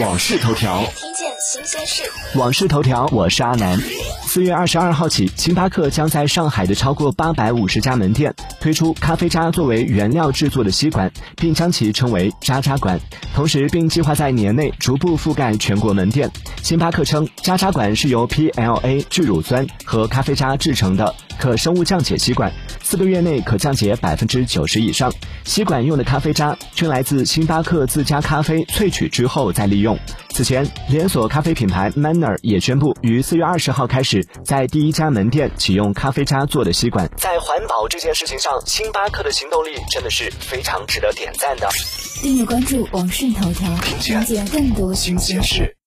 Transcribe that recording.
往事头条，听见新鲜事。网事头条，我是阿南。四月二十二号起，星巴克将在上海的超过八百五十家门店推出咖啡渣作为原料制作的吸管，并将其称为“渣渣管”。同时，并计划在年内逐步覆盖全国门店。星巴克称，渣渣管是由 PLA 聚乳酸和咖啡渣制成的可生物降解吸管，四个月内可降解百分之九十以上。吸管用的咖啡渣均来自星巴克自家咖啡萃取之后再利用。此前，连锁咖啡品牌 Manner 也宣布，于四月二十号开始在第一家门店启用咖啡渣做的吸管。在环保这件事情上，星巴克的行动力真的是非常值得点赞的。订阅关注网讯头条，了解更多新鲜事。